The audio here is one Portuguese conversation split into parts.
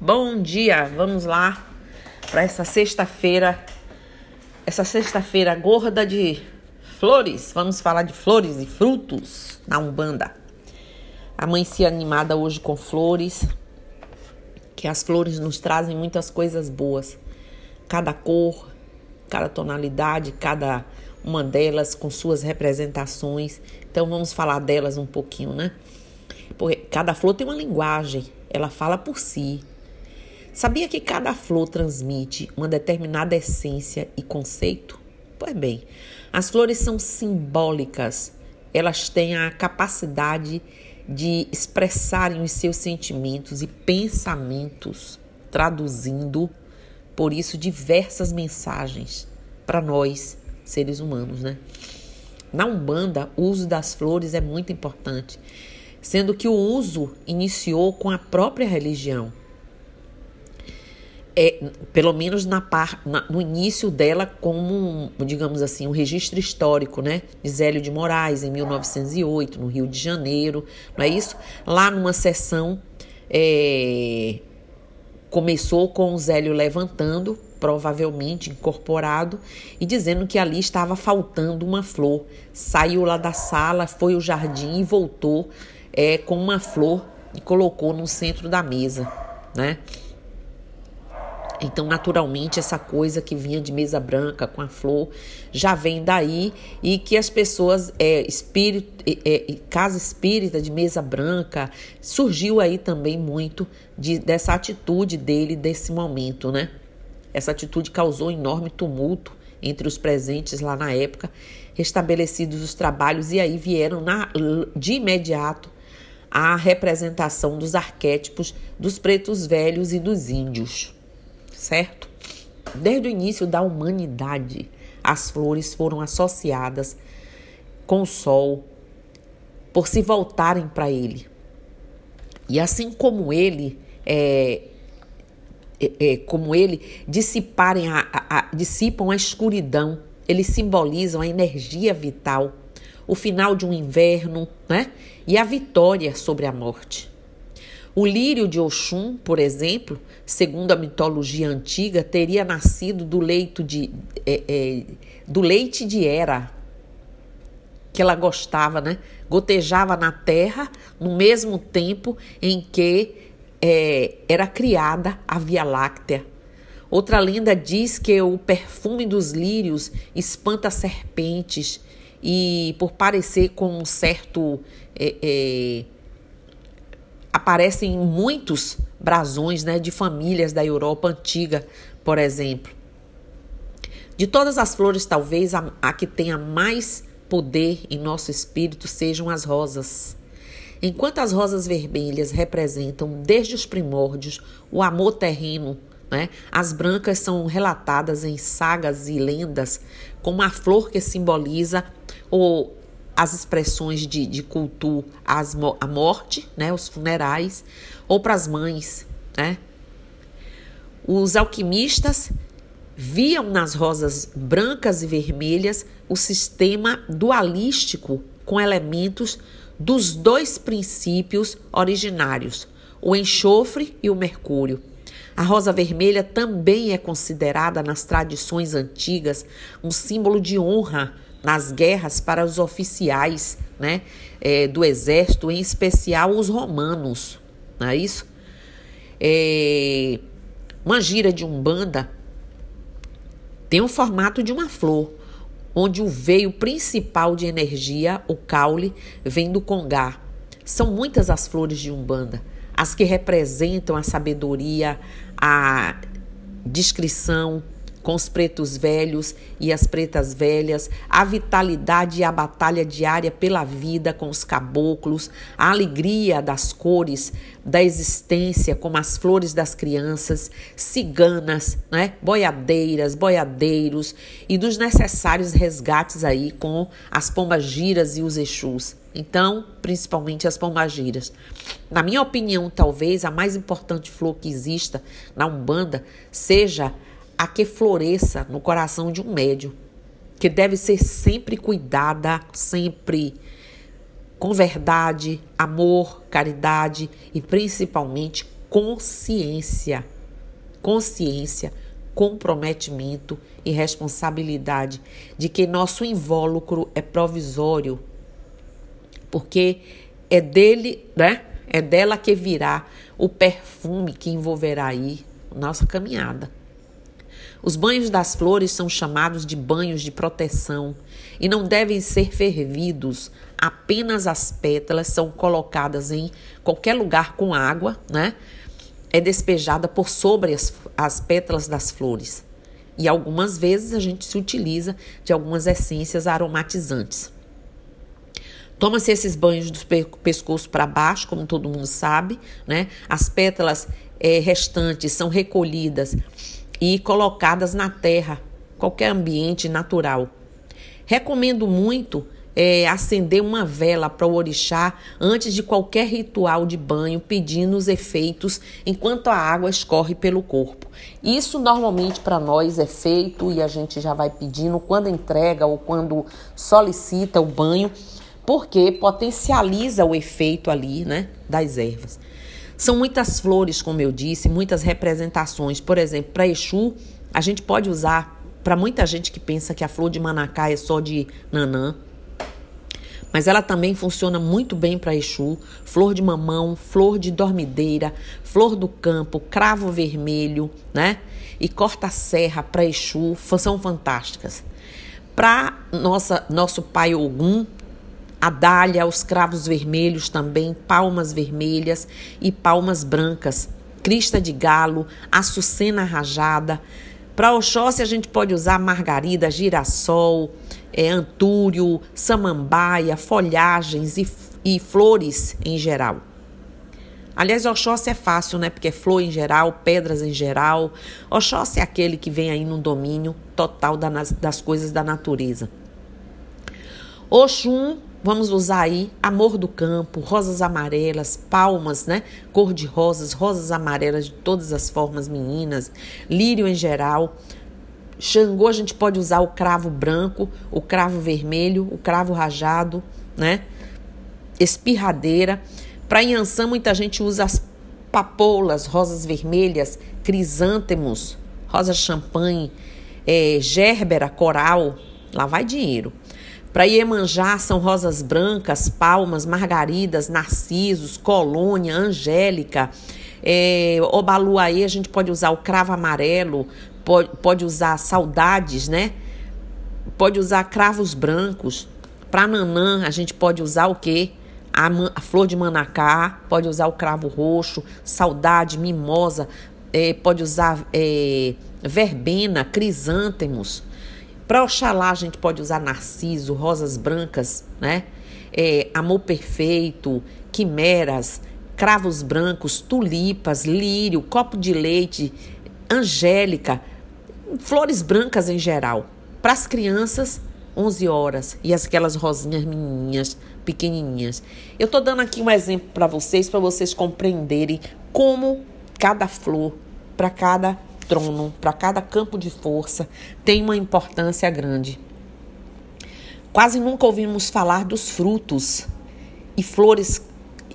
Bom dia, vamos lá para essa sexta-feira, essa sexta-feira gorda de flores. Vamos falar de flores e frutos na Umbanda. Amanheci animada hoje com flores, que as flores nos trazem muitas coisas boas. Cada cor, cada tonalidade, cada uma delas com suas representações. Então vamos falar delas um pouquinho, né? Porque cada flor tem uma linguagem, ela fala por si. Sabia que cada flor transmite uma determinada essência e conceito? Pois bem, as flores são simbólicas, elas têm a capacidade de expressarem os seus sentimentos e pensamentos, traduzindo, por isso, diversas mensagens para nós, seres humanos, né? Na Umbanda, o uso das flores é muito importante, sendo que o uso iniciou com a própria religião é, pelo menos na par, na, no início dela como, um, digamos assim, um registro histórico, né? De Zélio de Moraes, em 1908, no Rio de Janeiro, não é isso? Lá numa sessão, é, começou com o Zélio levantando, provavelmente incorporado, e dizendo que ali estava faltando uma flor. Saiu lá da sala, foi ao jardim e voltou é, com uma flor e colocou no centro da mesa, né? Então, naturalmente, essa coisa que vinha de mesa branca com a flor já vem daí e que as pessoas, é, espírito, é, é, casa espírita de mesa branca, surgiu aí também muito de, dessa atitude dele, desse momento, né? Essa atitude causou enorme tumulto entre os presentes lá na época, restabelecidos os trabalhos, e aí vieram na, de imediato a representação dos arquétipos dos pretos velhos e dos índios certo? Desde o início da humanidade, as flores foram associadas com o sol por se voltarem para ele. E assim como ele, é, é, é, como ele dissiparem a, a, a, dissipam a escuridão, eles simbolizam a energia vital, o final de um inverno, né? E a vitória sobre a morte. O lírio de Oxum, por exemplo, segundo a mitologia antiga, teria nascido do leito de é, é, do leite de Hera, que ela gostava, né? Gotejava na terra no mesmo tempo em que é, era criada a Via Láctea. Outra lenda diz que o perfume dos lírios espanta serpentes e, por parecer com um certo é, é, aparecem muitos brasões né, de famílias da Europa antiga, por exemplo. De todas as flores, talvez a, a que tenha mais poder em nosso espírito sejam as rosas. Enquanto as rosas vermelhas representam desde os primórdios o amor terreno, né? as brancas são relatadas em sagas e lendas como a flor que simboliza o as expressões de, de culto às, à morte, né, os funerais, ou para as mães. Né? Os alquimistas viam nas rosas brancas e vermelhas o sistema dualístico com elementos dos dois princípios originários, o enxofre e o mercúrio. A rosa vermelha também é considerada nas tradições antigas um símbolo de honra nas guerras para os oficiais né, é, do exército, em especial os romanos, não é isso? É, uma gira de umbanda tem o formato de uma flor, onde o veio principal de energia, o caule, vem do congá. São muitas as flores de umbanda, as que representam a sabedoria, a discrição, com os pretos velhos e as pretas velhas, a vitalidade e a batalha diária pela vida com os caboclos, a alegria das cores da existência, como as flores das crianças, ciganas, né? boiadeiras, boiadeiros e dos necessários resgates aí com as pombagiras e os exus. Então, principalmente as pombagiras. Na minha opinião, talvez a mais importante flor que exista na Umbanda seja que floresça no coração de um médium, que deve ser sempre cuidada, sempre com verdade, amor, caridade e principalmente consciência. Consciência, comprometimento e responsabilidade de que nosso invólucro é provisório, porque é dele, né? É dela que virá o perfume que envolverá aí nossa caminhada. Os banhos das flores são chamados de banhos de proteção e não devem ser fervidos. Apenas as pétalas são colocadas em qualquer lugar com água, né? É despejada por sobre as, as pétalas das flores. E algumas vezes a gente se utiliza de algumas essências aromatizantes. Toma-se esses banhos do pescoço para baixo, como todo mundo sabe, né? As pétalas é, restantes são recolhidas e colocadas na terra, qualquer ambiente natural. Recomendo muito é, acender uma vela para o orixá antes de qualquer ritual de banho, pedindo os efeitos enquanto a água escorre pelo corpo. Isso normalmente para nós é feito e a gente já vai pedindo quando entrega ou quando solicita o banho, porque potencializa o efeito ali, né, das ervas. São muitas flores, como eu disse, muitas representações. Por exemplo, para Exu, a gente pode usar, para muita gente que pensa que a flor de manacá é só de nanã, mas ela também funciona muito bem para Exu, flor de mamão, flor de dormideira, flor do campo, cravo vermelho, né? E corta-serra para Exu são fantásticas. Para nossa nosso pai Ogum, a dália, os cravos vermelhos também, palmas vermelhas e palmas brancas, crista de galo, açucena rajada. Para Oxóssi a gente pode usar margarida, girassol, é, antúrio, samambaia, folhagens e, e flores em geral. Aliás, Oxóssi é fácil, né? Porque é flor em geral, pedras em geral. Oxóssi é aquele que vem aí no domínio total das coisas da natureza. Oxum Vamos usar aí amor do campo, rosas amarelas, palmas, né? Cor de rosas, rosas amarelas de todas as formas, meninas, lírio em geral. Xangô a gente pode usar o cravo branco, o cravo vermelho, o cravo rajado, né? Espirradeira. Para Inhansã, muita gente usa as papoulas, rosas vermelhas, crisântemos, rosa champanhe, é, gérbera, coral. Lá vai dinheiro. Para Iemanjá são rosas brancas, palmas, margaridas, narcisos, colônia, angélica. É, Obaluaê a gente pode usar o cravo amarelo, pode, pode usar saudades, né? Pode usar cravos brancos. Para Nanã a gente pode usar o quê? A, a, flor de manacá, pode usar o cravo roxo, saudade, mimosa, é, pode usar é, verbena, crisântemos. Para Oxalá a gente pode usar narciso, rosas brancas, né? É, amor perfeito, quimeras, cravos brancos, tulipas, lírio, copo de leite, angélica, flores brancas em geral. Para as crianças, 11 horas e aquelas rosinhas menininhas, pequenininhas. Eu estou dando aqui um exemplo para vocês, para vocês compreenderem como cada flor, para cada trono, para cada campo de força, tem uma importância grande. Quase nunca ouvimos falar dos frutos e flores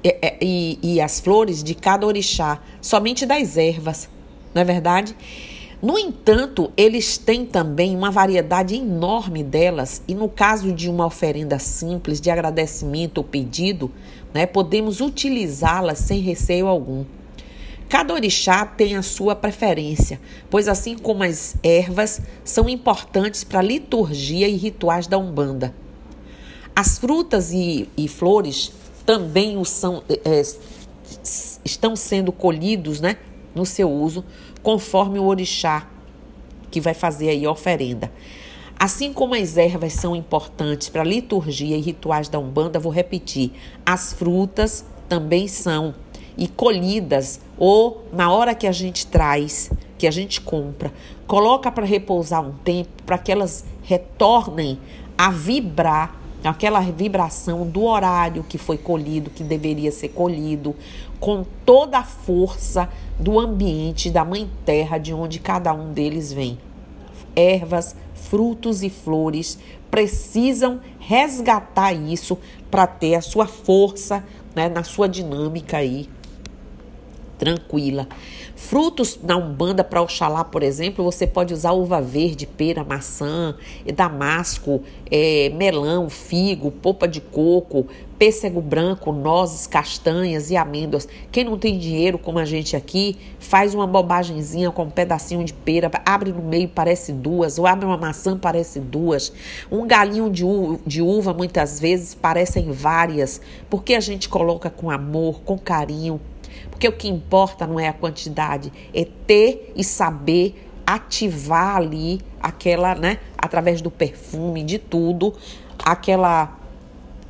e, e, e as flores de cada orixá, somente das ervas, não é verdade? No entanto, eles têm também uma variedade enorme delas, e no caso de uma oferenda simples de agradecimento ou pedido, né, podemos utilizá-las sem receio algum. Cada orixá tem a sua preferência, pois assim como as ervas são importantes para a liturgia e rituais da Umbanda. As frutas e, e flores também o são, é, estão sendo colhidos né, no seu uso, conforme o orixá que vai fazer aí a oferenda. Assim como as ervas são importantes para a liturgia e rituais da Umbanda, vou repetir, as frutas também são e colhidas ou na hora que a gente traz, que a gente compra, coloca para repousar um tempo para que elas retornem a vibrar aquela vibração do horário que foi colhido, que deveria ser colhido, com toda a força do ambiente da mãe terra de onde cada um deles vem. Ervas, frutos e flores precisam resgatar isso para ter a sua força né, na sua dinâmica aí tranquila. Frutos na Umbanda para Oxalá, por exemplo, você pode usar uva verde, pera, maçã, damasco, é, melão, figo, polpa de coco, pêssego branco, nozes, castanhas e amêndoas. Quem não tem dinheiro, como a gente aqui, faz uma bobagemzinha com um pedacinho de pera, abre no meio, parece duas, ou abre uma maçã, parece duas. Um galinho de uva, de uva muitas vezes parecem várias, porque a gente coloca com amor, com carinho. Porque o que importa não é a quantidade, é ter e saber ativar ali aquela, né, através do perfume, de tudo, aquela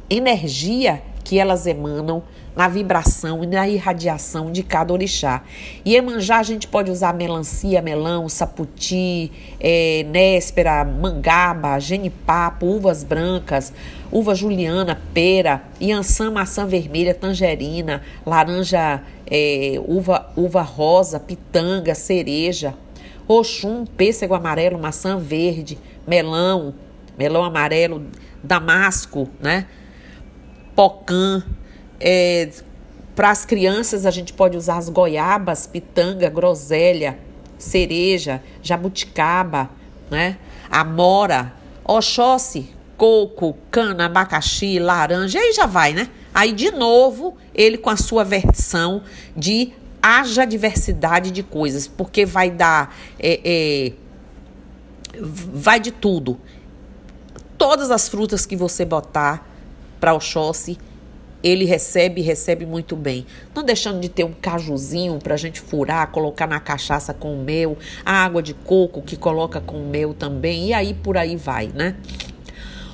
energia que elas emanam na vibração e na irradiação de cada orixá. E Emanjá a gente pode usar melancia, melão, saputi, é, néspera, mangaba, genipapo, uvas brancas, uva juliana, pera, iansã, maçã vermelha, tangerina, laranja, é, uva, uva rosa, pitanga, cereja, roxum, pêssego amarelo, maçã verde, melão, melão amarelo, damasco, né? pocã. É, Para as crianças, a gente pode usar as goiabas, pitanga, groselha, cereja, jabuticaba, né? amora, oxóssi, coco, cana, abacaxi, laranja, aí já vai, né? Aí, de novo, ele com a sua versão de haja diversidade de coisas, porque vai dar. É, é, vai de tudo. Todas as frutas que você botar, para Oxóssi, ele recebe recebe muito bem. Não deixando de ter um cajuzinho para a gente furar, colocar na cachaça com mel, a água de coco que coloca com mel também, e aí por aí vai, né?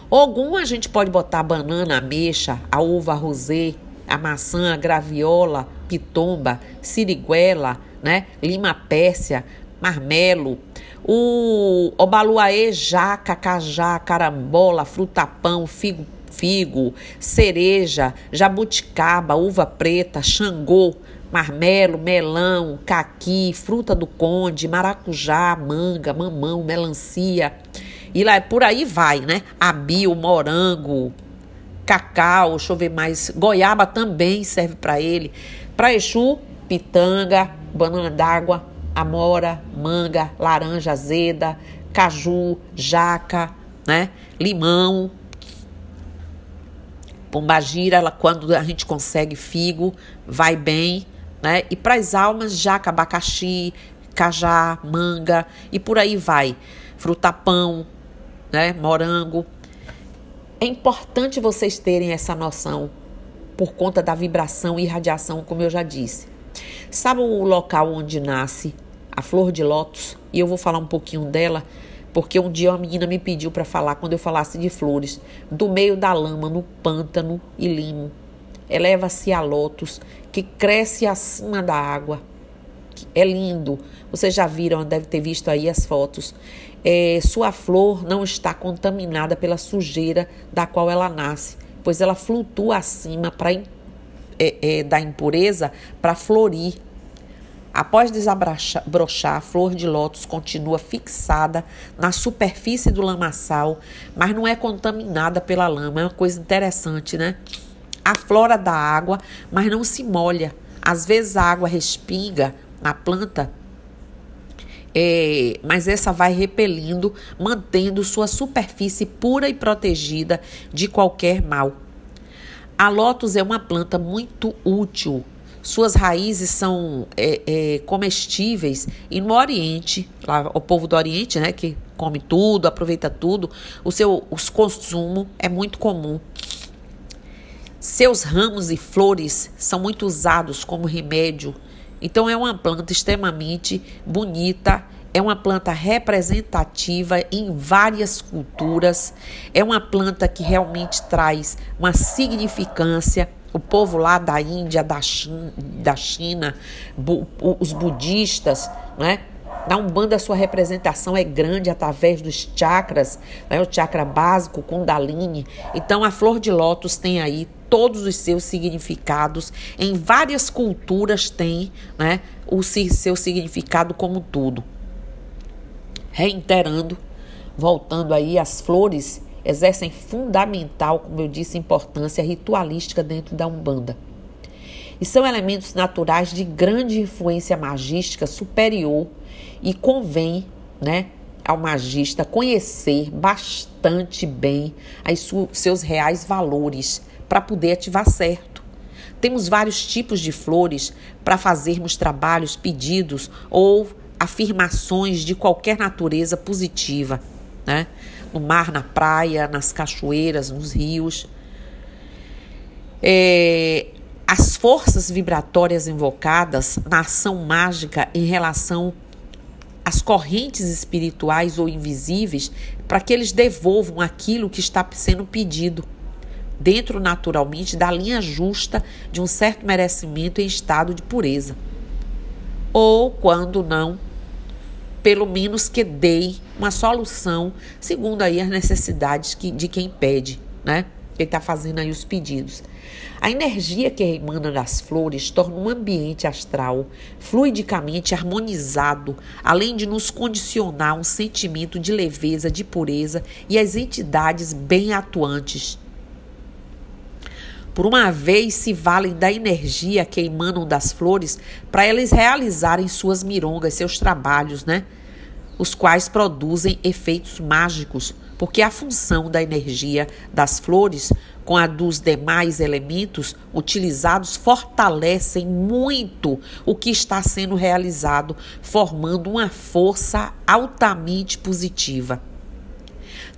Algum a gente pode botar a banana, a ameixa, a uva rosé, a maçã, a graviola, pitomba, siriguela, né? Lima pérsia, marmelo, o obaluaê, jaca, cajá, carambola, fruta-pão, figo figo, cereja, jabuticaba, uva preta, xangô, marmelo, melão, caqui, fruta do conde, maracujá, manga, mamão, melancia. E lá por aí vai, né? Abio, morango, cacau, deixa eu ver mais. Goiaba também serve para ele. Para Exu, pitanga, banana d'água, amora, manga, laranja azeda, caju, jaca, né? Limão, Pombagira, ela, quando a gente consegue figo, vai bem, né? E para as almas, jaca, abacaxi, cajá, manga e por aí vai. Frutapão, né? Morango. É importante vocês terem essa noção por conta da vibração e radiação, como eu já disse. Sabe o local onde nasce a flor de lótus? E eu vou falar um pouquinho dela porque um dia uma menina me pediu para falar quando eu falasse de flores, do meio da lama, no pântano e limo. Eleva-se a lótus, que cresce acima da água. É lindo. Vocês já viram, deve ter visto aí as fotos. É, sua flor não está contaminada pela sujeira da qual ela nasce, pois ela flutua acima para é, é, da impureza para florir Após desabrochar, a flor de lótus continua fixada na superfície do lamaçal, mas não é contaminada pela lama. É uma coisa interessante, né? Aflora da água, mas não se molha. Às vezes a água respinga na planta, é, mas essa vai repelindo, mantendo sua superfície pura e protegida de qualquer mal. A lótus é uma planta muito útil suas raízes são é, é, comestíveis e no Oriente, lá, o povo do Oriente, né, que come tudo, aproveita tudo, o seu os consumo é muito comum. Seus ramos e flores são muito usados como remédio. Então é uma planta extremamente bonita, é uma planta representativa em várias culturas, é uma planta que realmente traz uma significância o povo lá da Índia, da China, da China bu, os budistas, né? Na Umbanda, a sua representação é grande através dos chakras, né? o chakra básico, Kundalini. Então, a flor de lótus tem aí todos os seus significados. Em várias culturas tem né, o seu significado como tudo. Reiterando, voltando aí, as flores exercem fundamental, como eu disse, importância ritualística dentro da Umbanda. e são elementos naturais de grande influência magística superior e convém, né, ao magista conhecer bastante bem as seus reais valores para poder ativar certo. Temos vários tipos de flores para fazermos trabalhos, pedidos ou afirmações de qualquer natureza positiva, né? No mar, na praia, nas cachoeiras, nos rios. É, as forças vibratórias invocadas na ação mágica em relação às correntes espirituais ou invisíveis para que eles devolvam aquilo que está sendo pedido, dentro naturalmente da linha justa de um certo merecimento em estado de pureza. Ou, quando não, pelo menos que dê uma solução segundo aí as necessidades que, de quem pede, né? Quem está fazendo aí os pedidos. A energia que emana das flores torna um ambiente astral fluidicamente harmonizado, além de nos condicionar um sentimento de leveza, de pureza e as entidades bem atuantes. Por uma vez se valem da energia que emanam das flores para elas realizarem suas mirongas, seus trabalhos, né? Os quais produzem efeitos mágicos, porque a função da energia das flores com a dos demais elementos utilizados fortalecem muito o que está sendo realizado, formando uma força altamente positiva.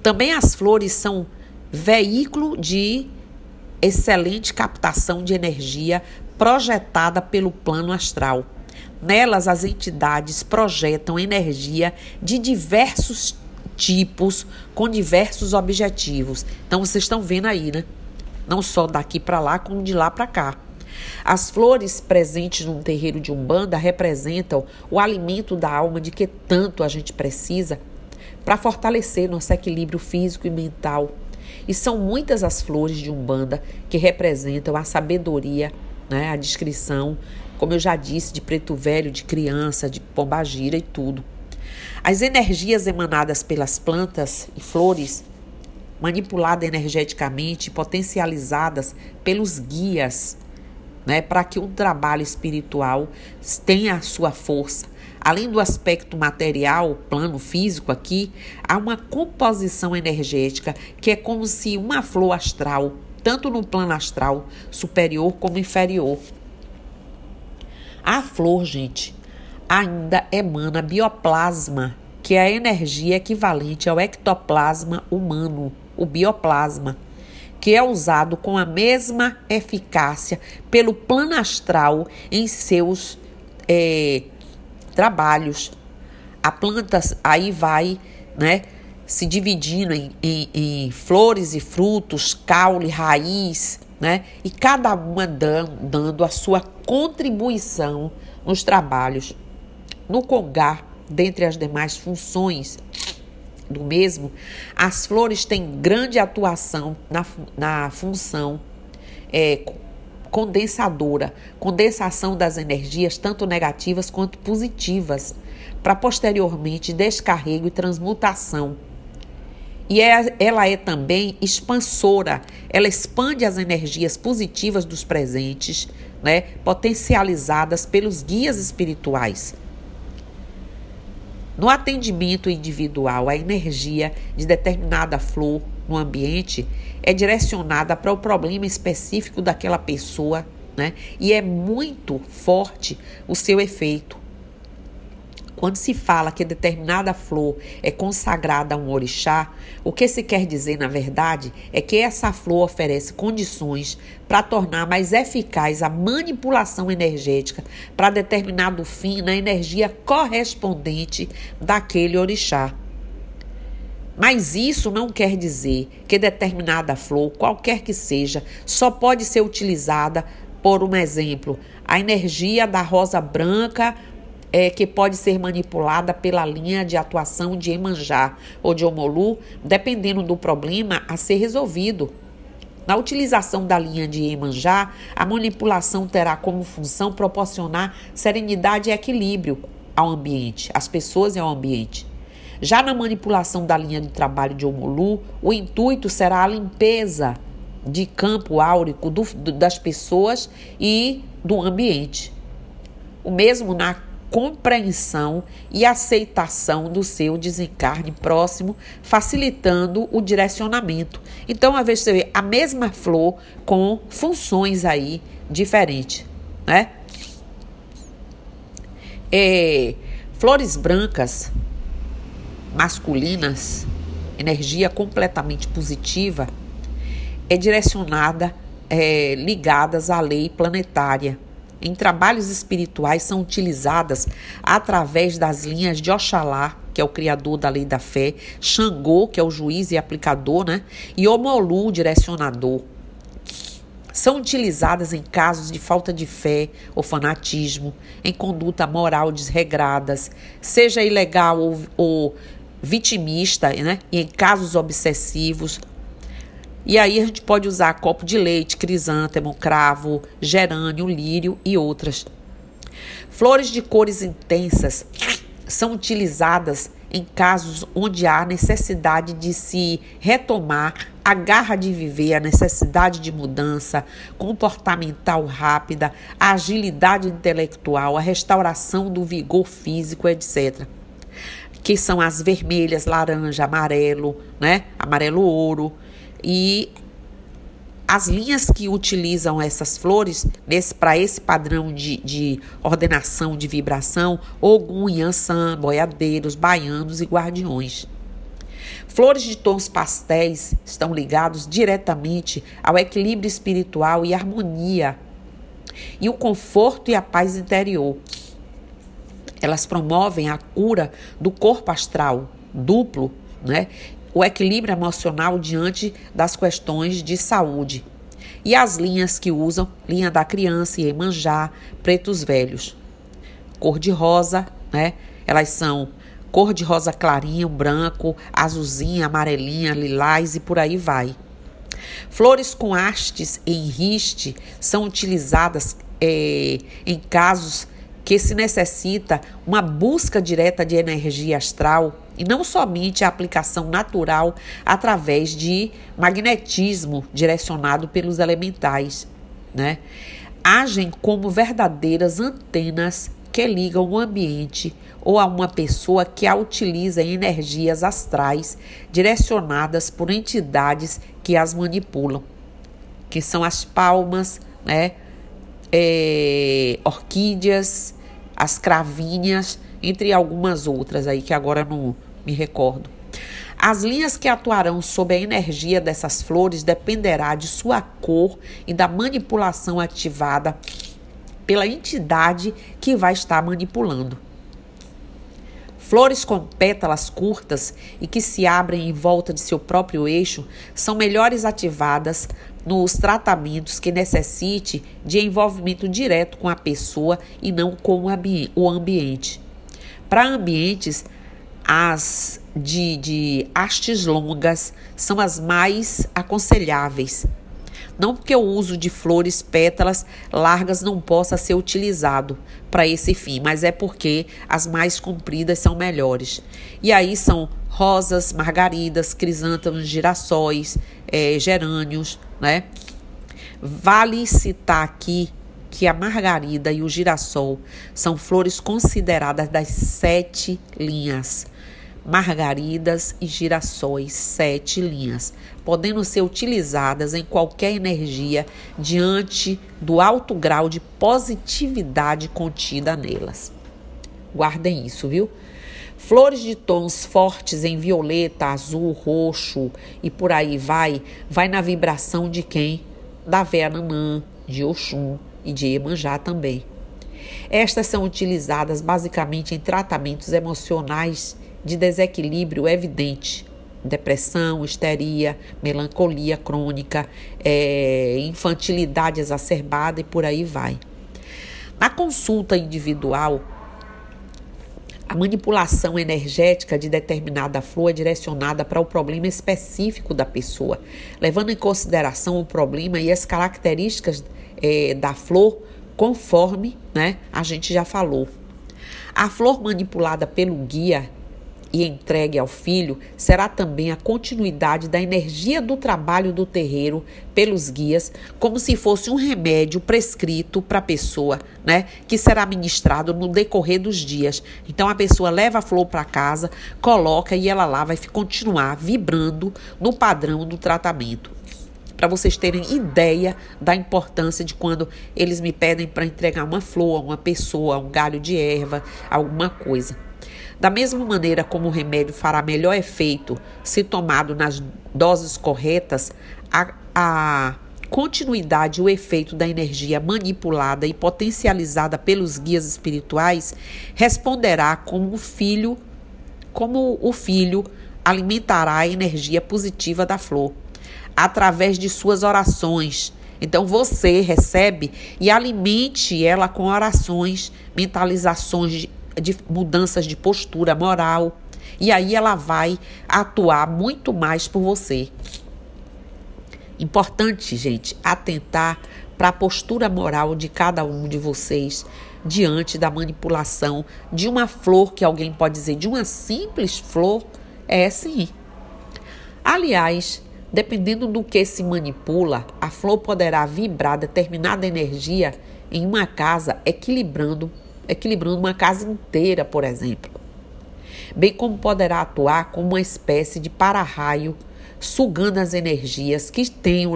Também as flores são veículo de excelente captação de energia projetada pelo plano astral. Nelas, as entidades projetam energia de diversos tipos, com diversos objetivos. Então, vocês estão vendo aí, né? não só daqui para lá, como de lá para cá. As flores presentes num terreiro de umbanda representam o alimento da alma de que tanto a gente precisa para fortalecer nosso equilíbrio físico e mental. E são muitas as flores de umbanda que representam a sabedoria, né, a descrição, como eu já disse, de preto velho, de criança, de pombagira e tudo. As energias emanadas pelas plantas e flores manipuladas energeticamente, potencializadas pelos guias, né, para que um trabalho espiritual tenha a sua força. Além do aspecto material, plano físico aqui, há uma composição energética que é como se uma flor astral, tanto no plano astral superior como inferior. A flor, gente, ainda emana bioplasma, que é a energia equivalente ao ectoplasma humano o bioplasma, que é usado com a mesma eficácia pelo plano astral em seus é, trabalhos. A planta aí vai, né? Se dividindo em, em, em flores e frutos, caule, raiz, né? E cada uma dando, dando a sua contribuição nos trabalhos. No Congar, dentre as demais funções do mesmo, as flores têm grande atuação na, na função é, condensadora, condensação das energias, tanto negativas quanto positivas, para posteriormente descarrego e transmutação. E é, ela é também expansora, ela expande as energias positivas dos presentes, né, potencializadas pelos guias espirituais. No atendimento individual, a energia de determinada flor no ambiente é direcionada para o problema específico daquela pessoa, né? E é muito forte o seu efeito. Quando se fala que determinada flor é consagrada a um orixá, o que se quer dizer, na verdade, é que essa flor oferece condições para tornar mais eficaz a manipulação energética para determinado fim na energia correspondente daquele orixá. Mas isso não quer dizer que determinada flor, qualquer que seja, só pode ser utilizada por um exemplo, a energia da rosa branca é, que pode ser manipulada pela linha de atuação de Emanjá ou de Omolu, dependendo do problema a ser resolvido. Na utilização da linha de Emanjá, a manipulação terá como função proporcionar serenidade e equilíbrio ao ambiente, às pessoas e ao ambiente. Já na manipulação da linha de trabalho de Omolu, o intuito será a limpeza de campo áurico do, das pessoas e do ambiente. O mesmo na compreensão e aceitação do seu desencarne próximo, facilitando o direcionamento. Então, às vezes você vê a mesma flor com funções aí diferentes, né? É, flores brancas masculinas, energia completamente positiva, é direcionada, é, ligadas à lei planetária em trabalhos espirituais são utilizadas através das linhas de Oxalá, que é o criador da lei da fé, Xangô, que é o juiz e aplicador, né? e Omolu, direcionador. São utilizadas em casos de falta de fé ou fanatismo, em conduta moral desregradas, seja ilegal ou, ou vitimista, né? e em casos obsessivos e aí a gente pode usar copo de leite, crisântemo, cravo, gerânio, lírio e outras. Flores de cores intensas são utilizadas em casos onde há necessidade de se retomar a garra de viver, a necessidade de mudança comportamental rápida, a agilidade intelectual, a restauração do vigor físico, etc. Que são as vermelhas, laranja, amarelo, né? Amarelo ouro, e as linhas que utilizam essas flores para esse padrão de, de, ordenação de vibração, Ogum, Yansan, boiadeiros, baianos e guardiões. Flores de tons pastéis estão ligados diretamente ao equilíbrio espiritual e harmonia e o conforto e a paz interior. Elas promovem a cura do corpo astral duplo, né? o equilíbrio emocional diante das questões de saúde. E as linhas que usam, linha da criança e manjar, pretos velhos. Cor de rosa, né? Elas são cor de rosa clarinho, branco, azulzinha, amarelinha, lilás e por aí vai. Flores com hastes em riste são utilizadas é, em casos que se necessita uma busca direta de energia astral e não somente a aplicação natural através de magnetismo direcionado pelos elementais, né? Agem como verdadeiras antenas que ligam o ambiente ou a uma pessoa que a utiliza em energias astrais direcionadas por entidades que as manipulam, que são as palmas, né? É, orquídeas, as cravinhas, entre algumas outras aí que agora não, me recordo. As linhas que atuarão sob a energia dessas flores dependerá de sua cor e da manipulação ativada pela entidade que vai estar manipulando. Flores com pétalas curtas e que se abrem em volta de seu próprio eixo são melhores ativadas nos tratamentos que necessite de envolvimento direto com a pessoa e não com o ambiente. Para ambientes as de, de hastes longas são as mais aconselháveis. Não porque o uso de flores pétalas largas não possa ser utilizado para esse fim, mas é porque as mais compridas são melhores. E aí são rosas, margaridas, crisântemos, girassóis, é, gerânios, né? Vale citar aqui que a margarida e o girassol são flores consideradas das sete linhas margaridas e girassóis, sete linhas, podendo ser utilizadas em qualquer energia diante do alto grau de positividade contida nelas. Guardem isso, viu? Flores de tons fortes em violeta, azul, roxo e por aí vai, vai na vibração de quem? Da Véia Nanã, de Oxum e de Emanjá também. Estas são utilizadas basicamente em tratamentos emocionais de desequilíbrio evidente. Depressão, histeria, melancolia crônica, é, infantilidade exacerbada e por aí vai. Na consulta individual, a manipulação energética de determinada flor é direcionada para o problema específico da pessoa, levando em consideração o problema e as características é, da flor, conforme né, a gente já falou. A flor manipulada pelo guia e entregue ao filho será também a continuidade da energia do trabalho do terreiro pelos guias, como se fosse um remédio prescrito para a pessoa, né, que será ministrado no decorrer dos dias. Então a pessoa leva a flor para casa, coloca e ela lá vai continuar vibrando no padrão do tratamento para vocês terem ideia da importância de quando eles me pedem para entregar uma flor, uma pessoa, um galho de erva, alguma coisa. Da mesma maneira como o remédio fará melhor efeito se tomado nas doses corretas, a, a continuidade e o efeito da energia manipulada e potencializada pelos guias espirituais responderá como o filho, como o filho alimentará a energia positiva da flor através de suas orações. Então você recebe e alimente ela com orações, mentalizações de mudanças de postura moral. E aí ela vai atuar muito mais por você. Importante, gente, atentar para a postura moral de cada um de vocês diante da manipulação de uma flor que alguém pode dizer, de uma simples flor, é sim. Aliás, dependendo do que se manipula, a flor poderá vibrar determinada energia em uma casa, equilibrando equilibrando uma casa inteira, por exemplo. Bem como poderá atuar como uma espécie de para-raio, sugando as energias que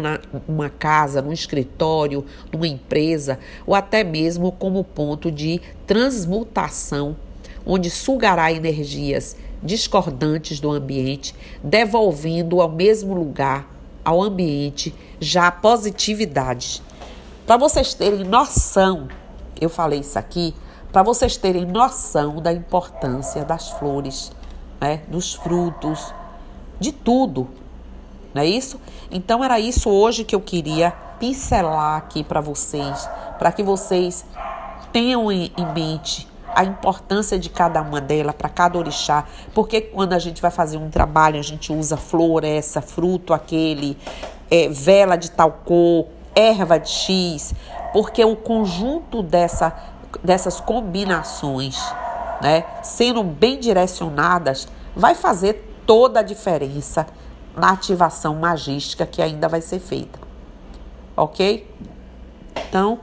na uma casa, num escritório, numa empresa, ou até mesmo como ponto de transmutação, onde sugará energias discordantes do ambiente, devolvendo ao mesmo lugar, ao ambiente, já positividade. Para vocês terem noção, eu falei isso aqui para vocês terem noção da importância das flores, né, dos frutos, de tudo, não é isso? Então era isso hoje que eu queria pincelar aqui para vocês, para que vocês tenham em, mente a importância de cada uma delas para cada orixá, porque quando a gente vai fazer um trabalho, a gente usa flor, essa, fruto, aquele, é, vela de tal cor, erva de X, porque o conjunto dessa dessas combinações, né, sendo bem direcionadas, vai fazer toda a diferença na ativação magística que ainda vai ser feita. Ok? Então,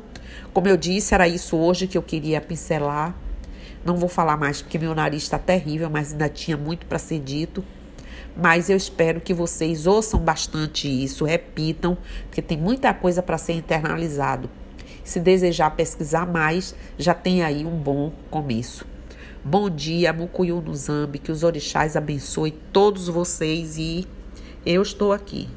como eu disse, era isso hoje que eu queria pincelar. Não vou falar mais porque meu nariz está terrível, mas ainda tinha muito para ser dito. Mas eu espero que vocês ouçam bastante isso, repitam, porque tem muita coisa para ser internalizado. Se desejar pesquisar mais, já tem aí um bom começo. Bom dia, Mucuyu no Zambi, que os orixás abençoe todos vocês e eu estou aqui.